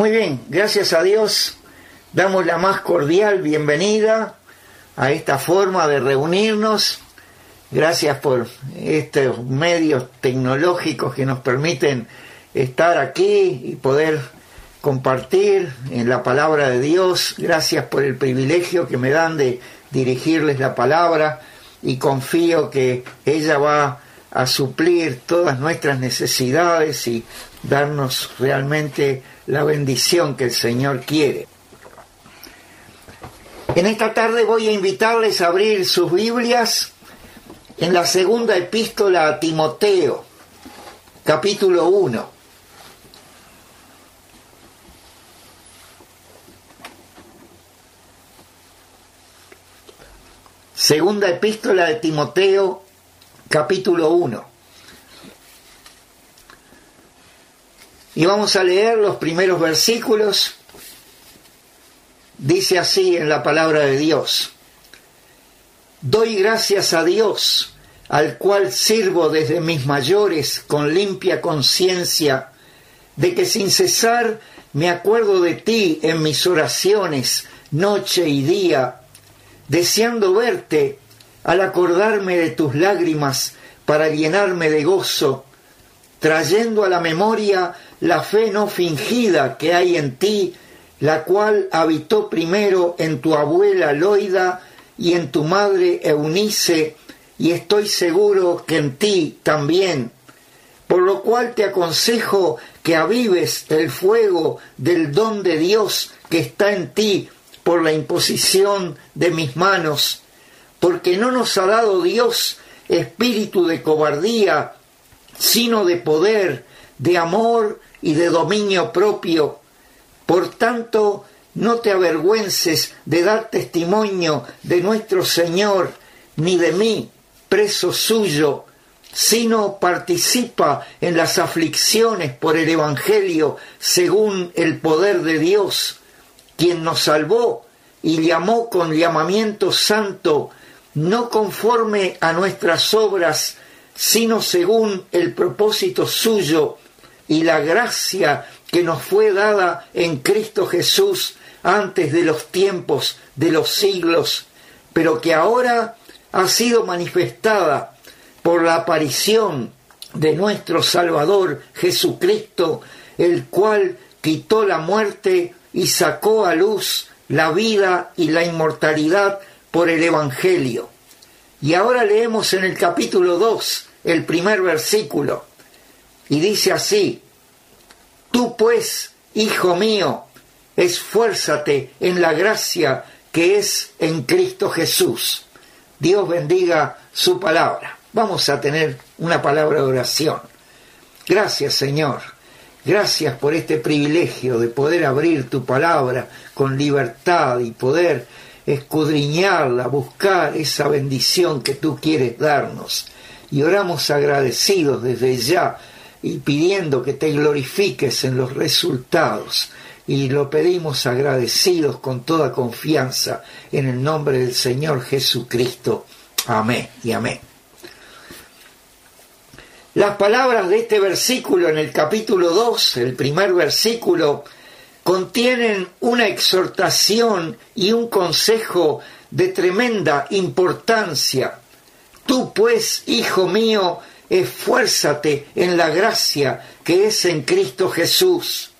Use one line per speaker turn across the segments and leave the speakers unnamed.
Muy bien, gracias a Dios damos la más cordial bienvenida a esta forma de reunirnos. Gracias por estos medios tecnológicos que nos permiten estar aquí y poder compartir en la palabra de Dios. Gracias por el privilegio que me dan de dirigirles la palabra y confío que ella va a suplir todas nuestras necesidades y darnos realmente la bendición que el Señor quiere. En esta tarde voy a invitarles a abrir sus Biblias en la segunda epístola a Timoteo, capítulo 1. Segunda epístola de Timoteo, capítulo 1. Y vamos a leer los primeros versículos. Dice así en la palabra de Dios. Doy gracias a Dios, al cual sirvo desde mis mayores con limpia conciencia, de que sin cesar me acuerdo de ti en mis oraciones, noche y día, deseando verte al acordarme de tus lágrimas para llenarme de gozo, trayendo a la memoria la fe no fingida que hay en ti, la cual habitó primero en tu abuela Loida y en tu madre Eunice, y estoy seguro que en ti también. Por lo cual te aconsejo que avives el fuego del don de Dios que está en ti por la imposición de mis manos, porque no nos ha dado Dios espíritu de cobardía, sino de poder, de amor y de dominio propio. Por tanto, no te avergüences de dar testimonio de nuestro Señor, ni de mí, preso suyo, sino participa en las aflicciones por el Evangelio según el poder de Dios quien nos salvó y llamó con llamamiento santo, no conforme a nuestras obras, sino según el propósito suyo y la gracia que nos fue dada en Cristo Jesús antes de los tiempos de los siglos, pero que ahora ha sido manifestada por la aparición de nuestro Salvador Jesucristo, el cual quitó la muerte y sacó a luz la vida y la inmortalidad por el Evangelio. Y ahora leemos en el capítulo 2 el primer versículo, y dice así, Tú pues, hijo mío, esfuérzate en la gracia que es en Cristo Jesús. Dios bendiga su palabra. Vamos a tener una palabra de oración. Gracias Señor Gracias por este privilegio de poder abrir tu palabra con libertad y poder escudriñarla, buscar esa bendición que tú quieres darnos. Y oramos agradecidos desde ya y pidiendo que te glorifiques en los resultados. Y lo pedimos agradecidos con toda confianza en el nombre del Señor Jesucristo. Amén y amén. Las palabras de este versículo en el capítulo 2, el primer versículo, contienen una exhortación y un consejo de tremenda importancia. Tú pues, hijo mío, esfuérzate en la gracia que es en Cristo Jesús.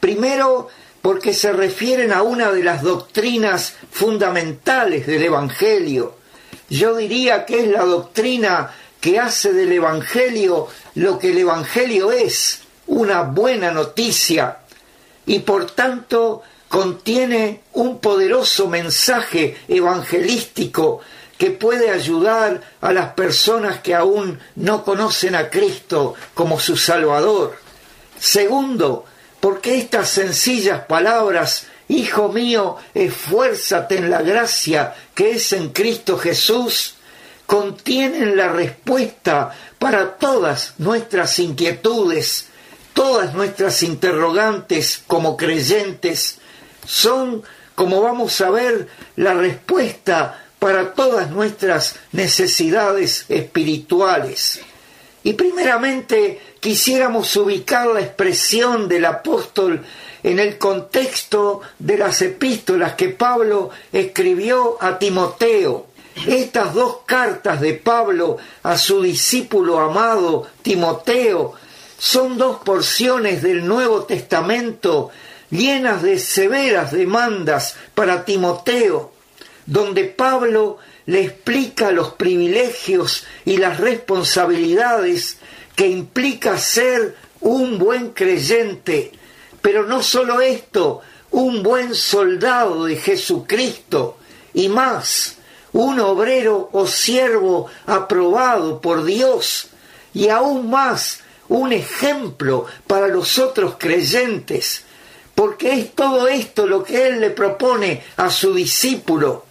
Primero, porque se refieren a una de las doctrinas fundamentales del Evangelio. Yo diría que es la doctrina que hace del Evangelio lo que el Evangelio es, una buena noticia, y por tanto contiene un poderoso mensaje evangelístico que puede ayudar a las personas que aún no conocen a Cristo como su Salvador. Segundo, porque estas sencillas palabras, Hijo mío, esfuérzate en la gracia que es en Cristo Jesús, contienen la respuesta para todas nuestras inquietudes, todas nuestras interrogantes como creyentes, son, como vamos a ver, la respuesta para todas nuestras necesidades espirituales. Y primeramente quisiéramos ubicar la expresión del apóstol en el contexto de las epístolas que Pablo escribió a Timoteo. Estas dos cartas de Pablo a su discípulo amado Timoteo son dos porciones del Nuevo Testamento llenas de severas demandas para Timoteo, donde Pablo le explica los privilegios y las responsabilidades que implica ser un buen creyente, pero no solo esto, un buen soldado de Jesucristo y más, un obrero o siervo aprobado por Dios y aún más un ejemplo para los otros creyentes, porque es todo esto lo que Él le propone a su discípulo.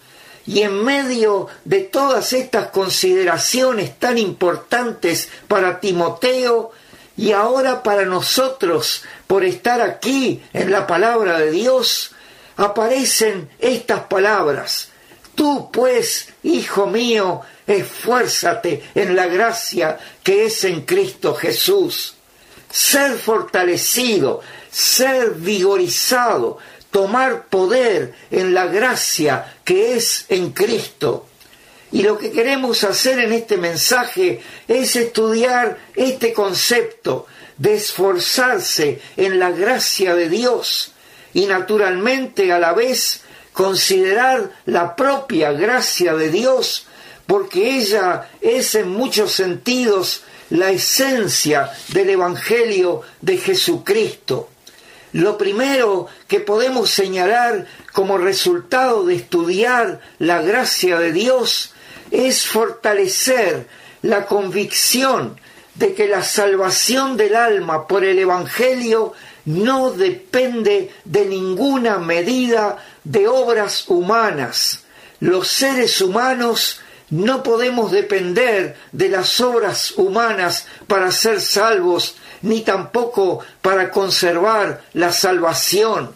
Y en medio de todas estas consideraciones tan importantes para Timoteo y ahora para nosotros por estar aquí en la palabra de Dios, aparecen estas palabras. Tú pues, hijo mío, esfuérzate en la gracia que es en Cristo Jesús. Ser fortalecido, ser vigorizado, tomar poder en la gracia que es en Cristo. Y lo que queremos hacer en este mensaje es estudiar este concepto de esforzarse en la gracia de Dios y naturalmente a la vez considerar la propia gracia de Dios, porque ella es en muchos sentidos la esencia del Evangelio de Jesucristo. Lo primero que podemos señalar como resultado de estudiar la gracia de Dios es fortalecer la convicción de que la salvación del alma por el Evangelio no depende de ninguna medida de obras humanas. Los seres humanos no podemos depender de las obras humanas para ser salvos, ni tampoco para conservar la salvación.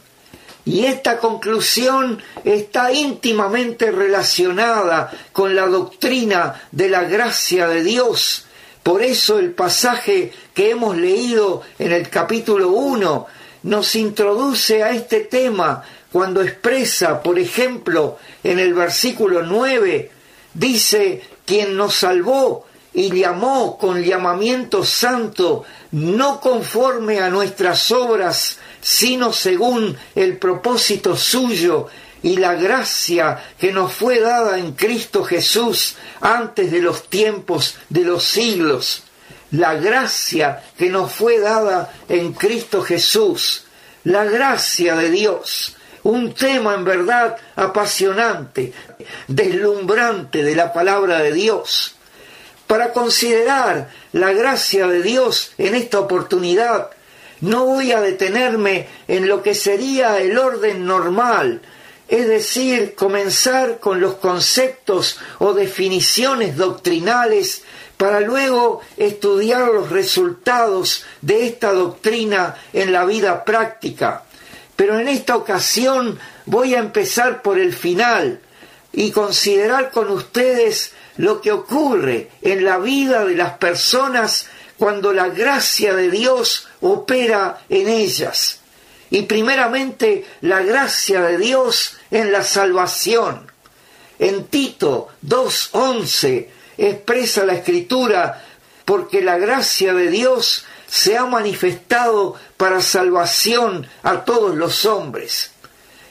Y esta conclusión está íntimamente relacionada con la doctrina de la gracia de Dios. Por eso el pasaje que hemos leído en el capítulo 1 nos introduce a este tema cuando expresa, por ejemplo, en el versículo 9, dice, quien nos salvó y llamó con llamamiento santo, no conforme a nuestras obras, sino según el propósito suyo y la gracia que nos fue dada en Cristo Jesús antes de los tiempos de los siglos. La gracia que nos fue dada en Cristo Jesús. La gracia de Dios un tema en verdad apasionante, deslumbrante de la palabra de Dios. Para considerar la gracia de Dios en esta oportunidad, no voy a detenerme en lo que sería el orden normal, es decir, comenzar con los conceptos o definiciones doctrinales para luego estudiar los resultados de esta doctrina en la vida práctica. Pero en esta ocasión voy a empezar por el final y considerar con ustedes lo que ocurre en la vida de las personas cuando la gracia de Dios opera en ellas. Y primeramente la gracia de Dios en la salvación. En Tito 2.11 expresa la escritura, porque la gracia de Dios se ha manifestado para salvación a todos los hombres.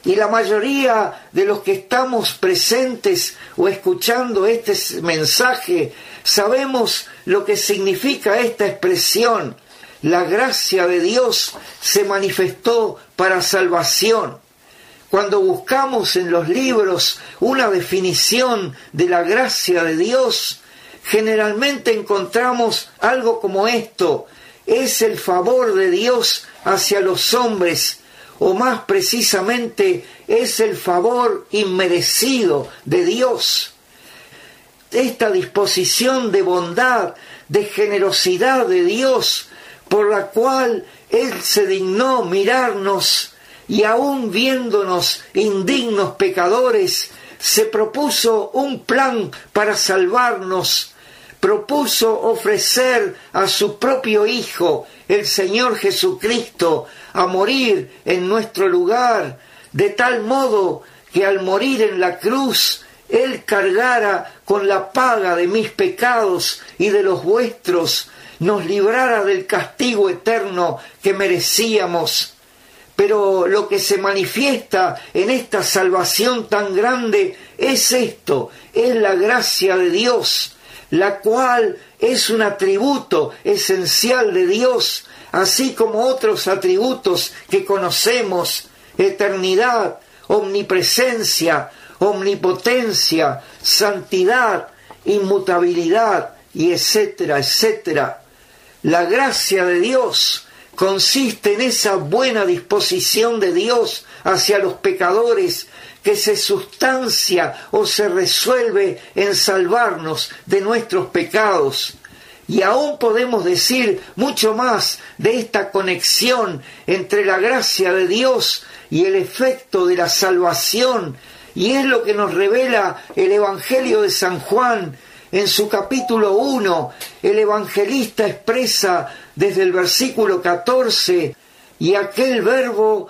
Y la mayoría de los que estamos presentes o escuchando este mensaje sabemos lo que significa esta expresión. La gracia de Dios se manifestó para salvación. Cuando buscamos en los libros una definición de la gracia de Dios, generalmente encontramos algo como esto, es el favor de Dios hacia los hombres, o más precisamente es el favor inmerecido de Dios. Esta disposición de bondad, de generosidad de Dios, por la cual Él se dignó mirarnos y aun viéndonos indignos pecadores, se propuso un plan para salvarnos propuso ofrecer a su propio Hijo, el Señor Jesucristo, a morir en nuestro lugar, de tal modo que al morir en la cruz, Él cargara con la paga de mis pecados y de los vuestros, nos librara del castigo eterno que merecíamos. Pero lo que se manifiesta en esta salvación tan grande es esto, es la gracia de Dios, la cual es un atributo esencial de Dios, así como otros atributos que conocemos, eternidad, omnipresencia, omnipotencia, santidad, inmutabilidad, y etcétera, etcétera. La gracia de Dios consiste en esa buena disposición de Dios hacia los pecadores que se sustancia o se resuelve en salvarnos de nuestros pecados. Y aún podemos decir mucho más de esta conexión entre la gracia de Dios y el efecto de la salvación. Y es lo que nos revela el Evangelio de San Juan en su capítulo 1. El evangelista expresa desde el versículo 14, y aquel verbo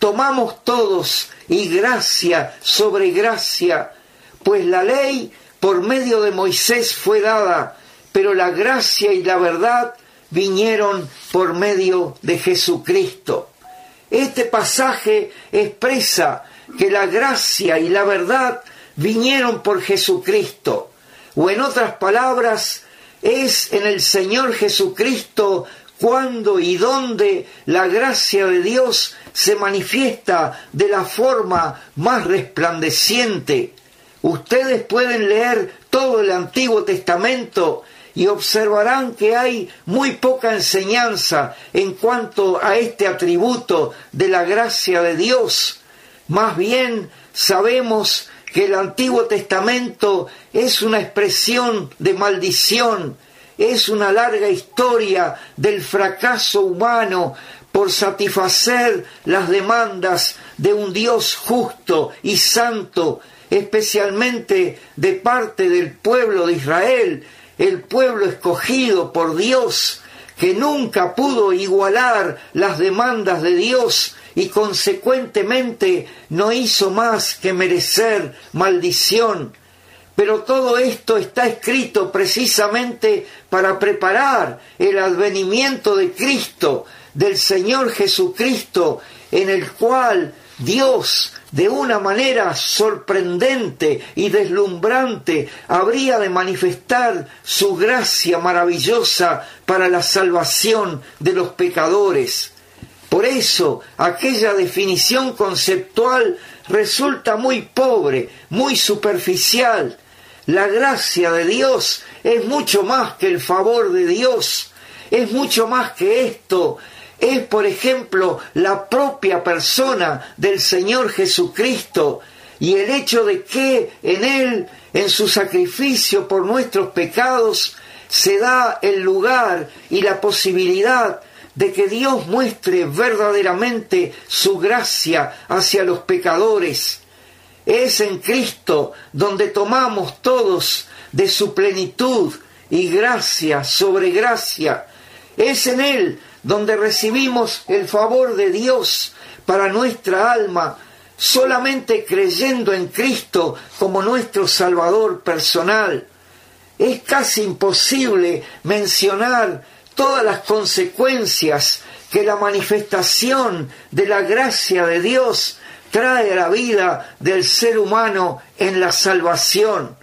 tomamos todos y gracia sobre gracia, pues la ley por medio de Moisés fue dada, pero la gracia y la verdad vinieron por medio de Jesucristo. Este pasaje expresa que la gracia y la verdad vinieron por Jesucristo, o en otras palabras, es en el Señor Jesucristo cuando y dónde la gracia de Dios se manifiesta de la forma más resplandeciente. Ustedes pueden leer todo el Antiguo Testamento y observarán que hay muy poca enseñanza en cuanto a este atributo de la gracia de Dios. Más bien sabemos que el Antiguo Testamento es una expresión de maldición, es una larga historia del fracaso humano por satisfacer las demandas de un Dios justo y santo, especialmente de parte del pueblo de Israel, el pueblo escogido por Dios, que nunca pudo igualar las demandas de Dios y consecuentemente no hizo más que merecer maldición. Pero todo esto está escrito precisamente para preparar el advenimiento de Cristo, del Señor Jesucristo, en el cual Dios, de una manera sorprendente y deslumbrante, habría de manifestar su gracia maravillosa para la salvación de los pecadores. Por eso aquella definición conceptual resulta muy pobre, muy superficial. La gracia de Dios es mucho más que el favor de Dios, es mucho más que esto. Es, por ejemplo, la propia persona del Señor Jesucristo y el hecho de que en Él, en su sacrificio por nuestros pecados, se da el lugar y la posibilidad de que Dios muestre verdaderamente su gracia hacia los pecadores. Es en Cristo donde tomamos todos de su plenitud y gracia sobre gracia. Es en Él donde recibimos el favor de Dios para nuestra alma, solamente creyendo en Cristo como nuestro Salvador personal. Es casi imposible mencionar todas las consecuencias que la manifestación de la gracia de Dios trae a la vida del ser humano en la salvación.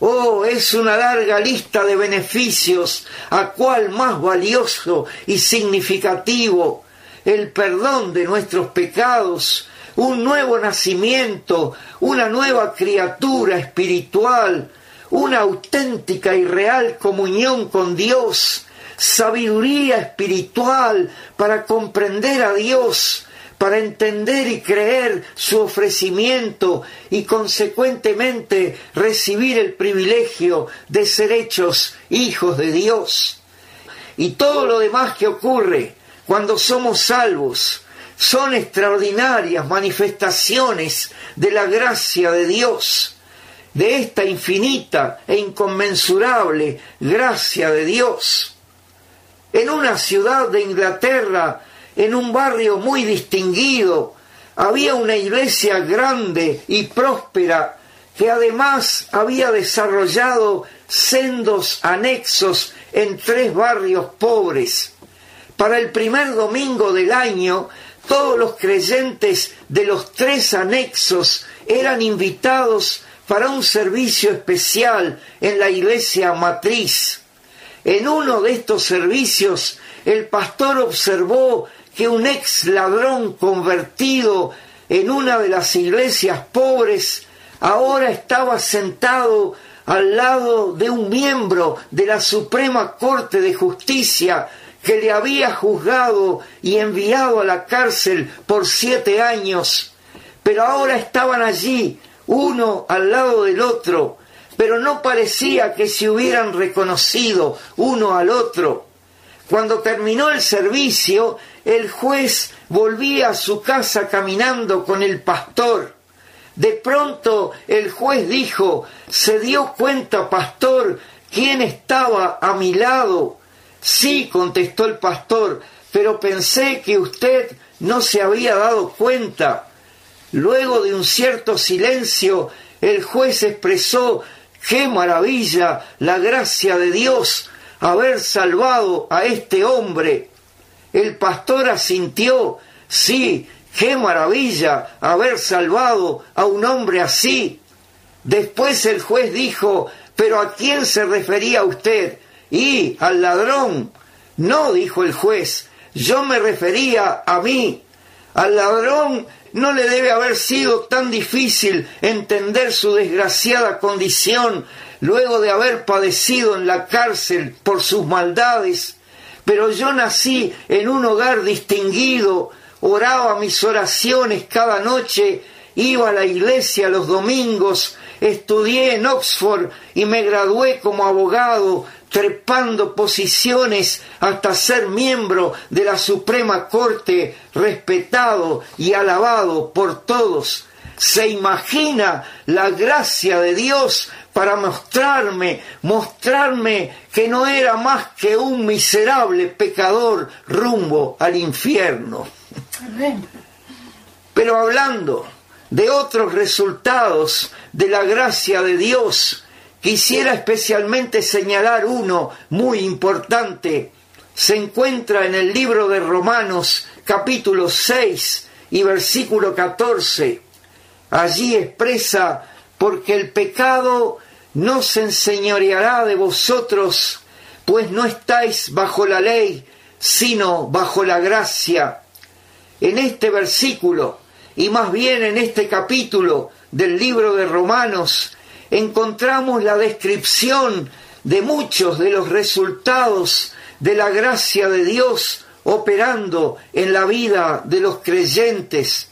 Oh, es una larga lista de beneficios, a cuál más valioso y significativo el perdón de nuestros pecados, un nuevo nacimiento, una nueva criatura espiritual, una auténtica y real comunión con Dios, sabiduría espiritual para comprender a Dios, para entender y creer su ofrecimiento y consecuentemente recibir el privilegio de ser hechos hijos de Dios. Y todo lo demás que ocurre cuando somos salvos son extraordinarias manifestaciones de la gracia de Dios, de esta infinita e inconmensurable gracia de Dios. En una ciudad de Inglaterra en un barrio muy distinguido, había una iglesia grande y próspera que además había desarrollado sendos anexos en tres barrios pobres. Para el primer domingo del año, todos los creyentes de los tres anexos eran invitados para un servicio especial en la iglesia matriz. En uno de estos servicios, el pastor observó que un ex ladrón convertido en una de las iglesias pobres ahora estaba sentado al lado de un miembro de la Suprema Corte de Justicia que le había juzgado y enviado a la cárcel por siete años. Pero ahora estaban allí, uno al lado del otro, pero no parecía que se hubieran reconocido uno al otro. Cuando terminó el servicio, el juez volvía a su casa caminando con el pastor. De pronto el juez dijo, ¿se dio cuenta, pastor, quién estaba a mi lado? Sí, contestó el pastor, pero pensé que usted no se había dado cuenta. Luego de un cierto silencio, el juez expresó, qué maravilla la gracia de Dios haber salvado a este hombre. El pastor asintió, sí, qué maravilla haber salvado a un hombre así. Después el juez dijo, pero ¿a quién se refería usted? Y al ladrón. No, dijo el juez, yo me refería a mí. Al ladrón no le debe haber sido tan difícil entender su desgraciada condición luego de haber padecido en la cárcel por sus maldades pero yo nací en un hogar distinguido, oraba mis oraciones cada noche, iba a la iglesia los domingos, estudié en Oxford y me gradué como abogado, trepando posiciones hasta ser miembro de la Suprema Corte, respetado y alabado por todos. Se imagina la gracia de Dios para mostrarme, mostrarme que no era más que un miserable pecador rumbo al infierno. Pero hablando de otros resultados de la gracia de Dios, quisiera especialmente señalar uno muy importante. Se encuentra en el libro de Romanos capítulo 6 y versículo 14. Allí expresa, porque el pecado no se enseñoreará de vosotros, pues no estáis bajo la ley, sino bajo la gracia. En este versículo, y más bien en este capítulo del libro de Romanos, encontramos la descripción de muchos de los resultados de la gracia de Dios operando en la vida de los creyentes.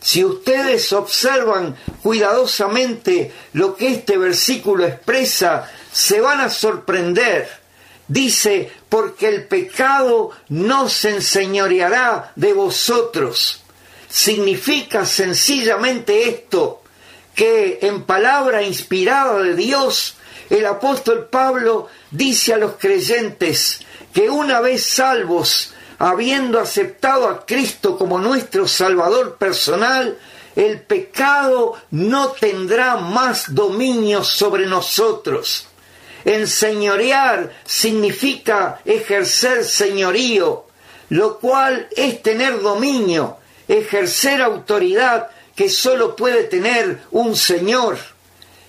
Si ustedes observan cuidadosamente lo que este versículo expresa, se van a sorprender. Dice, porque el pecado no se enseñoreará de vosotros. Significa sencillamente esto, que en palabra inspirada de Dios, el apóstol Pablo dice a los creyentes que una vez salvos, habiendo aceptado a Cristo como nuestro Salvador personal, el pecado no tendrá más dominio sobre nosotros. Enseñorear significa ejercer señorío, lo cual es tener dominio, ejercer autoridad que sólo puede tener un Señor.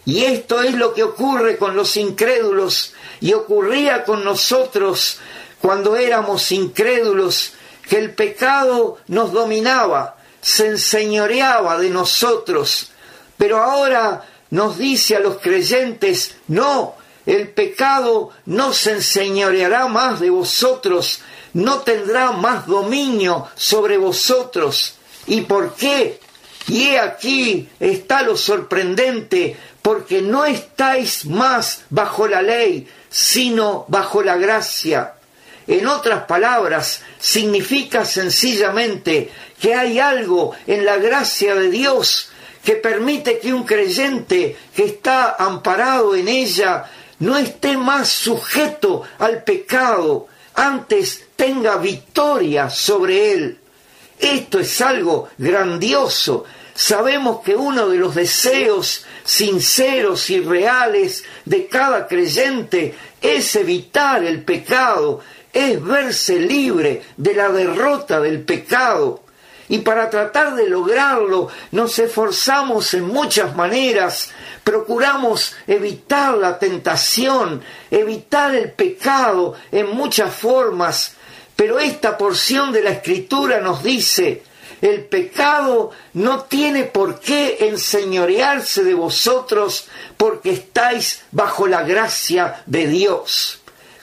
Y esto es lo que ocurre con los incrédulos y ocurría con nosotros cuando éramos incrédulos, que el pecado nos dominaba, se enseñoreaba de nosotros, pero ahora nos dice a los creyentes, no, el pecado no se enseñoreará más de vosotros, no tendrá más dominio sobre vosotros, ¿Y por qué? Y aquí está lo sorprendente, porque no estáis más bajo la ley, sino bajo la gracia. En otras palabras, significa sencillamente que hay algo en la gracia de Dios que permite que un creyente que está amparado en ella no esté más sujeto al pecado, antes tenga victoria sobre él. Esto es algo grandioso. Sabemos que uno de los deseos sinceros y reales de cada creyente es evitar el pecado, es verse libre de la derrota del pecado. Y para tratar de lograrlo nos esforzamos en muchas maneras, procuramos evitar la tentación, evitar el pecado en muchas formas, pero esta porción de la escritura nos dice, el pecado no tiene por qué enseñorearse de vosotros porque estáis bajo la gracia de Dios.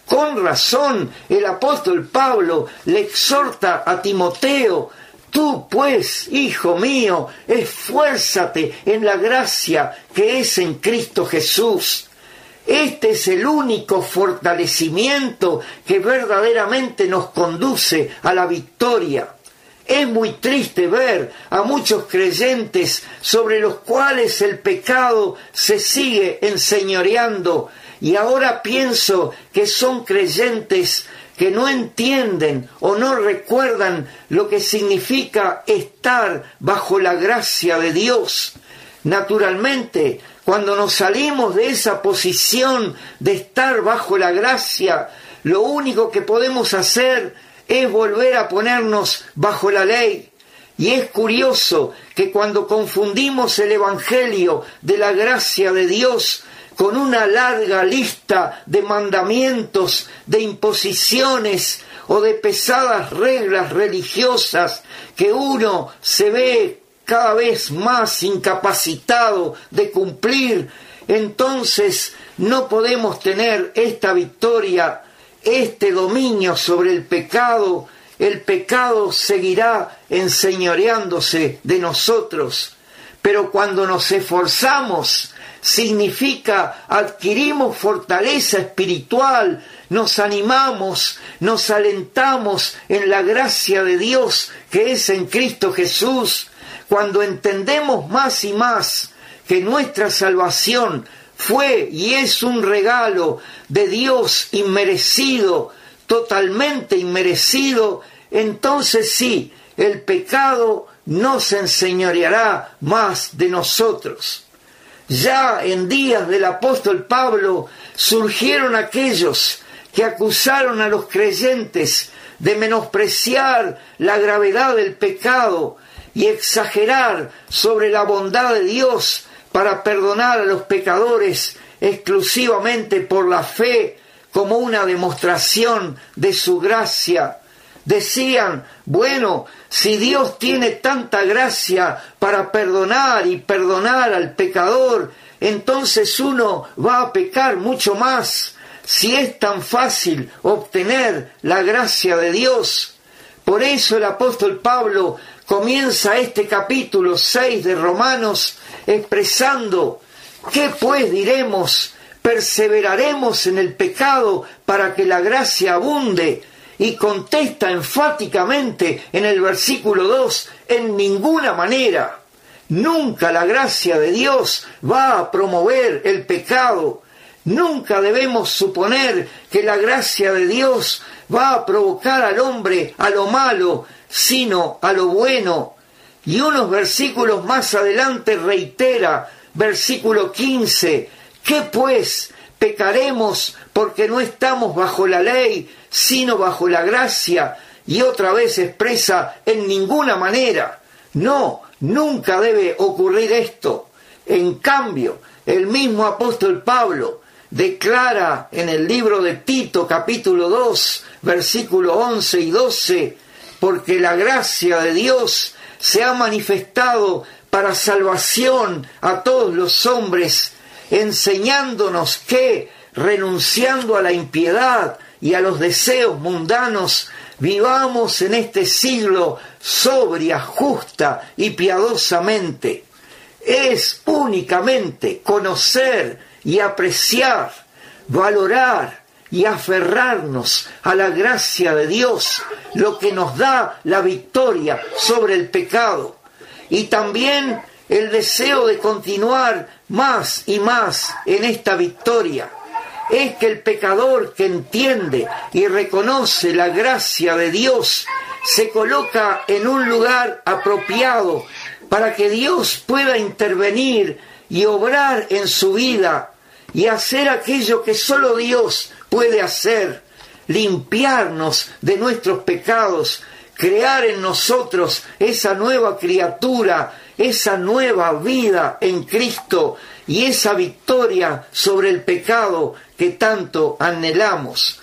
Con razón, el apóstol Pablo le exhorta a Timoteo Tú, pues, hijo mío, esfuérzate en la gracia que es en Cristo Jesús. Este es el único fortalecimiento que verdaderamente nos conduce a la victoria. Es muy triste ver a muchos creyentes sobre los cuales el pecado se sigue enseñoreando y ahora pienso que son creyentes que no entienden o no recuerdan lo que significa estar bajo la gracia de Dios. Naturalmente, cuando nos salimos de esa posición de estar bajo la gracia, lo único que podemos hacer es volver a ponernos bajo la ley. Y es curioso que cuando confundimos el Evangelio de la gracia de Dios con una larga lista de mandamientos, de imposiciones o de pesadas reglas religiosas que uno se ve cada vez más incapacitado de cumplir, entonces no podemos tener esta victoria, este dominio sobre el pecado, el pecado seguirá enseñoreándose de nosotros. Pero cuando nos esforzamos significa adquirimos fortaleza espiritual, nos animamos, nos alentamos en la gracia de Dios que es en Cristo Jesús, cuando entendemos más y más que nuestra salvación fue y es un regalo de Dios inmerecido, totalmente inmerecido, entonces sí, el pecado no se enseñoreará más de nosotros. Ya en días del apóstol Pablo surgieron aquellos que acusaron a los creyentes de menospreciar la gravedad del pecado y exagerar sobre la bondad de Dios para perdonar a los pecadores exclusivamente por la fe como una demostración de su gracia decían, bueno, si Dios tiene tanta gracia para perdonar y perdonar al pecador, entonces uno va a pecar mucho más. Si es tan fácil obtener la gracia de Dios. Por eso el apóstol Pablo comienza este capítulo 6 de Romanos expresando, ¿qué pues diremos? ¿Perseveraremos en el pecado para que la gracia abunde? Y contesta enfáticamente en el versículo 2, en ninguna manera. Nunca la gracia de Dios va a promover el pecado. Nunca debemos suponer que la gracia de Dios va a provocar al hombre a lo malo, sino a lo bueno. Y unos versículos más adelante reitera, versículo 15, ¿qué pues? ¿Pecaremos porque no estamos bajo la ley, sino bajo la gracia, y otra vez expresa en ninguna manera. No, nunca debe ocurrir esto. En cambio, el mismo apóstol Pablo declara en el libro de Tito capítulo 2, versículo 11 y 12, porque la gracia de Dios se ha manifestado para salvación a todos los hombres, enseñándonos que, renunciando a la impiedad, y a los deseos mundanos, vivamos en este siglo sobria, justa y piadosamente. Es únicamente conocer y apreciar, valorar y aferrarnos a la gracia de Dios, lo que nos da la victoria sobre el pecado. Y también el deseo de continuar más y más en esta victoria es que el pecador que entiende y reconoce la gracia de Dios se coloca en un lugar apropiado para que Dios pueda intervenir y obrar en su vida y hacer aquello que solo Dios puede hacer, limpiarnos de nuestros pecados, crear en nosotros esa nueva criatura, esa nueva vida en Cristo y esa victoria sobre el pecado que tanto anhelamos.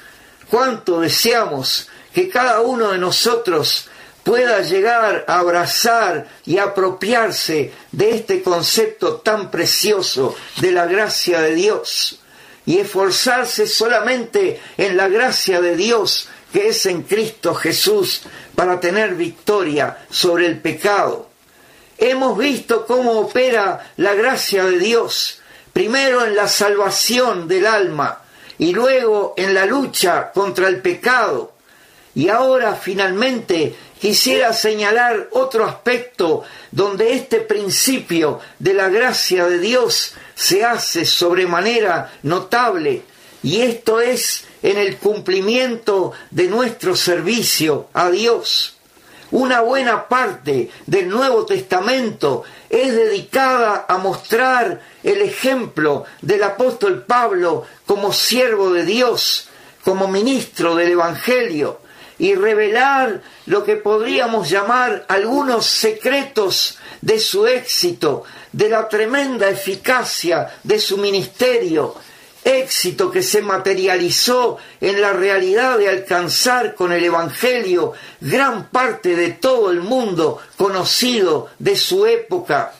Cuánto deseamos que cada uno de nosotros pueda llegar a abrazar y apropiarse de este concepto tan precioso de la gracia de Dios y esforzarse solamente en la gracia de Dios que es en Cristo Jesús para tener victoria sobre el pecado. Hemos visto cómo opera la gracia de Dios, primero en la salvación del alma y luego en la lucha contra el pecado. Y ahora finalmente quisiera señalar otro aspecto donde este principio de la gracia de Dios se hace sobremanera notable, y esto es en el cumplimiento de nuestro servicio a Dios. Una buena parte del Nuevo Testamento es dedicada a mostrar el ejemplo del apóstol Pablo como siervo de Dios, como ministro del Evangelio, y revelar lo que podríamos llamar algunos secretos de su éxito, de la tremenda eficacia de su ministerio, éxito que se materializó en la realidad de alcanzar con el Evangelio gran parte de todo el mundo conocido de su época.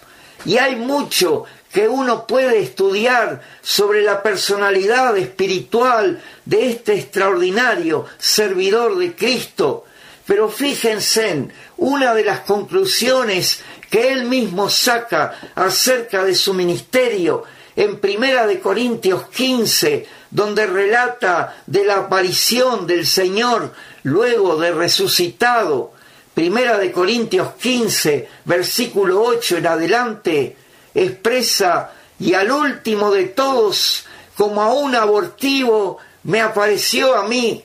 Y hay mucho que uno puede estudiar sobre la personalidad espiritual de este extraordinario servidor de Cristo. Pero fíjense, en una de las conclusiones que él mismo saca acerca de su ministerio en Primera de Corintios 15, donde relata de la aparición del Señor luego de resucitado. Primera de Corintios 15, versículo 8 en adelante, expresa, y al último de todos, como a un abortivo, me apareció a mí,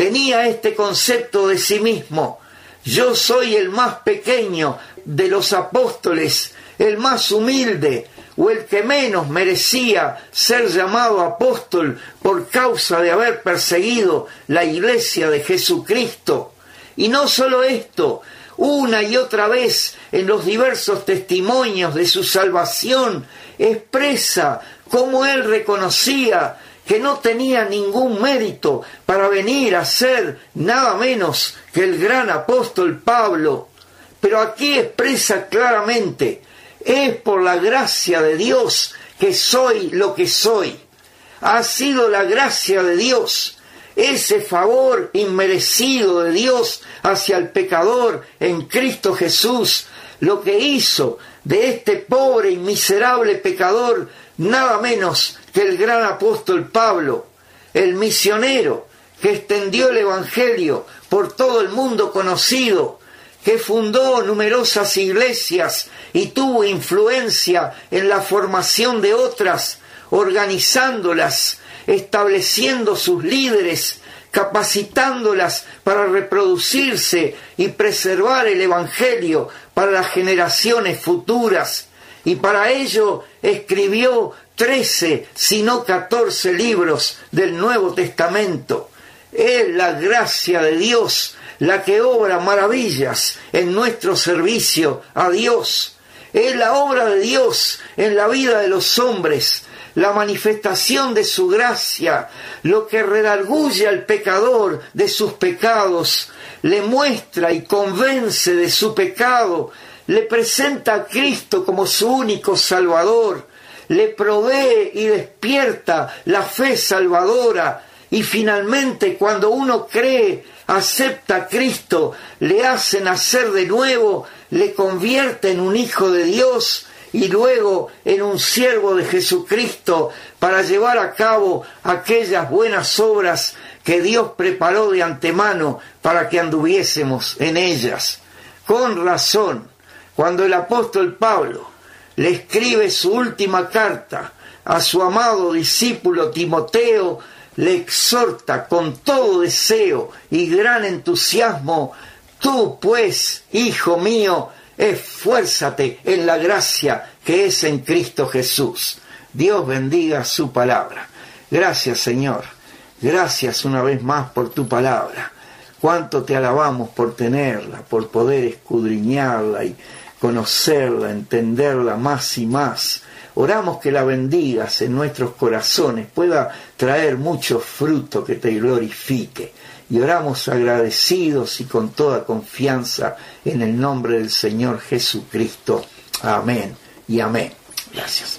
tenía este concepto de sí mismo. Yo soy el más pequeño de los apóstoles, el más humilde o el que menos merecía ser llamado apóstol por causa de haber perseguido la iglesia de Jesucristo. Y no solo esto, una y otra vez en los diversos testimonios de su salvación expresa cómo él reconocía que no tenía ningún mérito para venir a ser nada menos que el gran apóstol Pablo. Pero aquí expresa claramente, es por la gracia de Dios que soy lo que soy. Ha sido la gracia de Dios, ese favor inmerecido de Dios hacia el pecador en Cristo Jesús, lo que hizo de este pobre y miserable pecador nada menos que el gran apóstol Pablo, el misionero que extendió el Evangelio por todo el mundo conocido, que fundó numerosas iglesias y tuvo influencia en la formación de otras, organizándolas, estableciendo sus líderes, capacitándolas para reproducirse y preservar el Evangelio para las generaciones futuras. Y para ello escribió trece, si no catorce libros del Nuevo Testamento. Es la gracia de Dios la que obra maravillas en nuestro servicio a Dios. Es la obra de Dios en la vida de los hombres, la manifestación de su gracia, lo que redarguye al pecador de sus pecados, le muestra y convence de su pecado, le presenta a Cristo como su único Salvador, le provee y despierta la fe salvadora, y finalmente cuando uno cree, acepta a Cristo, le hace nacer de nuevo, le convierte en un hijo de Dios y luego en un siervo de Jesucristo para llevar a cabo aquellas buenas obras que Dios preparó de antemano para que anduviésemos en ellas. Con razón, cuando el apóstol Pablo le escribe su última carta a su amado discípulo Timoteo, le exhorta con todo deseo y gran entusiasmo, tú pues, hijo mío, esfuérzate en la gracia que es en Cristo Jesús. Dios bendiga su palabra. Gracias Señor. Gracias una vez más por tu palabra. Cuánto te alabamos por tenerla, por poder escudriñarla y conocerla, entenderla más y más. Oramos que la bendigas en nuestros corazones, pueda traer mucho fruto que te glorifique. Y oramos agradecidos y con toda confianza en el nombre del Señor Jesucristo. Amén y amén. Gracias.